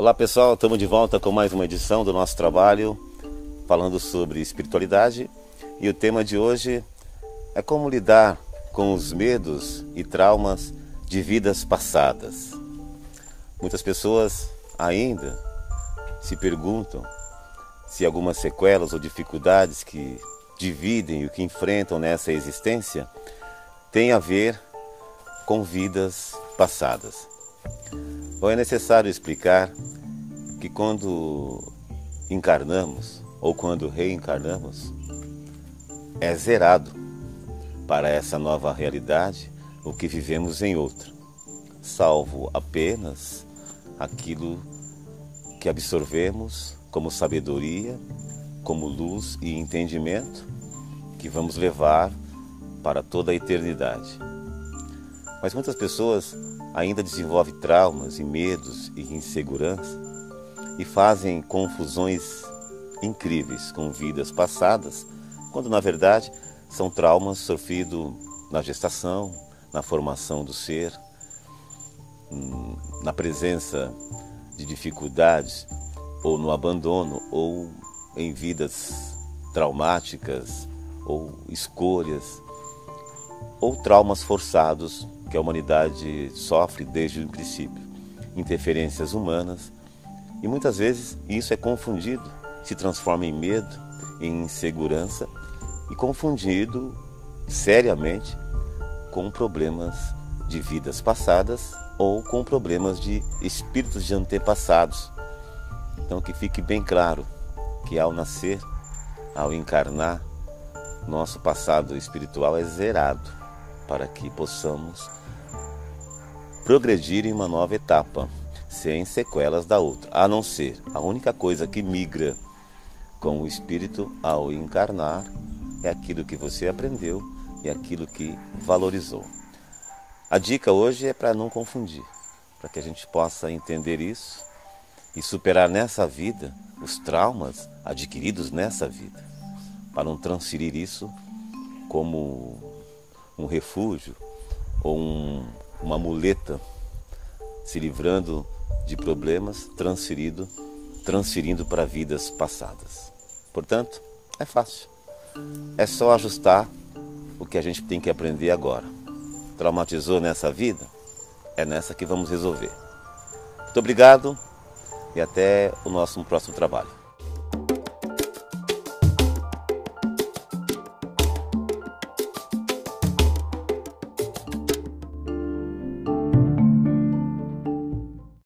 Olá pessoal, estamos de volta com mais uma edição do nosso trabalho falando sobre espiritualidade e o tema de hoje é como lidar com os medos e traumas de vidas passadas. Muitas pessoas ainda se perguntam se algumas sequelas ou dificuldades que dividem o que enfrentam nessa existência têm a ver com vidas passadas. Ou é necessário explicar que quando encarnamos ou quando reencarnamos, é zerado para essa nova realidade o que vivemos em outra, salvo apenas aquilo que absorvemos como sabedoria, como luz e entendimento que vamos levar para toda a eternidade. Mas muitas pessoas ainda desenvolvem traumas e medos e insegurança e fazem confusões incríveis com vidas passadas, quando na verdade são traumas sofridos na gestação, na formação do ser, hum, na presença de dificuldades ou no abandono ou em vidas traumáticas ou escolhas ou traumas forçados que a humanidade sofre desde o princípio, interferências humanas, e muitas vezes isso é confundido, se transforma em medo, em insegurança e confundido seriamente com problemas de vidas passadas ou com problemas de espíritos de antepassados. Então que fique bem claro que ao nascer, ao encarnar, nosso passado espiritual é zerado para que possamos progredir em uma nova etapa, sem sequelas da outra, a não ser a única coisa que migra com o espírito ao encarnar é aquilo que você aprendeu e aquilo que valorizou. A dica hoje é para não confundir, para que a gente possa entender isso e superar nessa vida os traumas adquiridos nessa vida, para não transferir isso como um refúgio ou um, uma muleta se livrando de problemas transferido, transferindo para vidas passadas. Portanto, é fácil. É só ajustar o que a gente tem que aprender agora. Traumatizou nessa vida? É nessa que vamos resolver. Muito obrigado e até o nosso próximo trabalho.